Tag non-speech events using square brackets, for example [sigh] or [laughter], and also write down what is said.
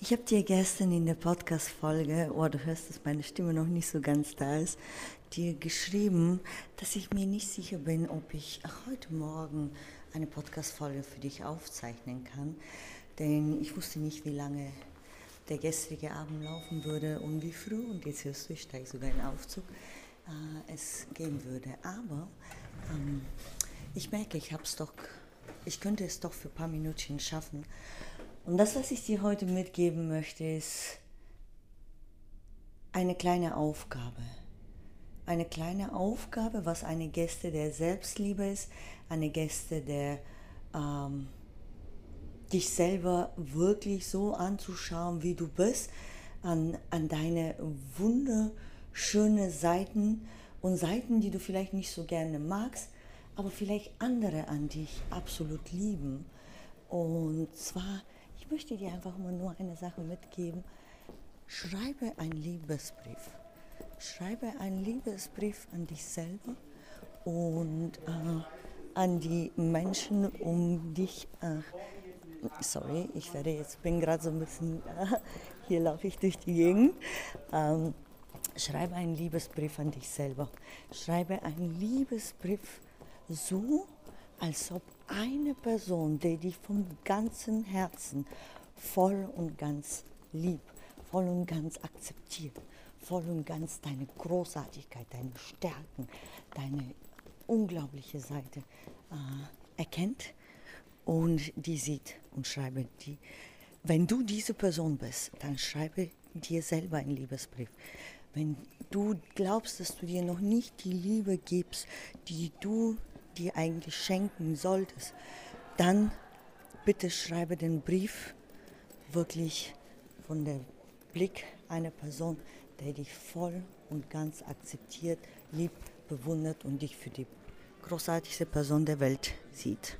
Ich habe dir gestern in der Podcast-Folge, oh, du hörst, dass meine Stimme noch nicht so ganz da ist, dir geschrieben, dass ich mir nicht sicher bin, ob ich heute Morgen eine Podcast-Folge für dich aufzeichnen kann. Denn ich wusste nicht, wie lange der gestrige Abend laufen würde und wie früh, und jetzt hörst du, ich steige sogar in Aufzug, äh, es gehen würde. Aber ähm, ich merke, ich habe doch ich könnte es doch für ein paar Minuten schaffen. Und das, was ich dir heute mitgeben möchte, ist eine kleine Aufgabe. Eine kleine Aufgabe, was eine Gäste der Selbstliebe ist, eine Gäste der ähm, dich selber wirklich so anzuschauen, wie du bist, an, an deine wunderschöne Seiten und Seiten, die du vielleicht nicht so gerne magst, aber vielleicht andere an dich absolut lieben. Und zwar, ich möchte dir einfach mal nur eine Sache mitgeben. Schreibe einen Liebesbrief. Schreibe einen Liebesbrief an dich selber und äh, an die Menschen um dich. Äh, sorry, ich werde jetzt, bin gerade so ein bisschen, äh, [laughs] hier laufe ich durch die Gegend. Ähm, schreibe einen Liebesbrief an dich selber. Schreibe einen Liebesbrief so, als ob eine Person, die dich vom ganzen Herzen voll und ganz liebt, voll und ganz akzeptiert, voll und ganz deine Großartigkeit, deine Stärken, deine unglaubliche Seite äh, erkennt und die sieht und schreibe die. Wenn du diese Person bist, dann schreibe dir selber einen Liebesbrief. Wenn du glaubst, dass du dir noch nicht die Liebe gibst, die du dir eigentlich schenken solltest, dann bitte schreibe den Brief wirklich von dem Blick einer Person, der dich voll und ganz akzeptiert, liebt, bewundert und dich für die großartigste Person der Welt sieht.